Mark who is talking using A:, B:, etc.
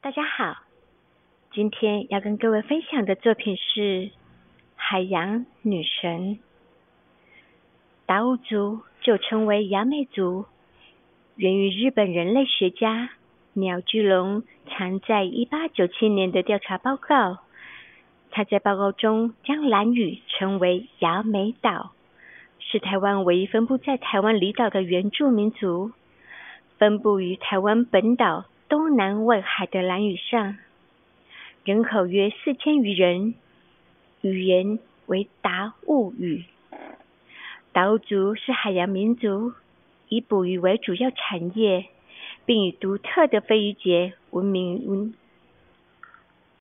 A: 大家好，今天要跟各位分享的作品是《海洋女神》。达悟族就称为雅美族，源于日本人类学家鸟居龙常在一八九七年的调查报告。他在报告中将兰屿称为雅美岛，是台湾唯一分布在台湾离岛的原住民族，分布于台湾本岛。东南外海的蓝屿上，人口约四千余人，语言为达悟语。达悟族是海洋民族，以捕鱼为主要产业，并以独特的飞鱼节闻名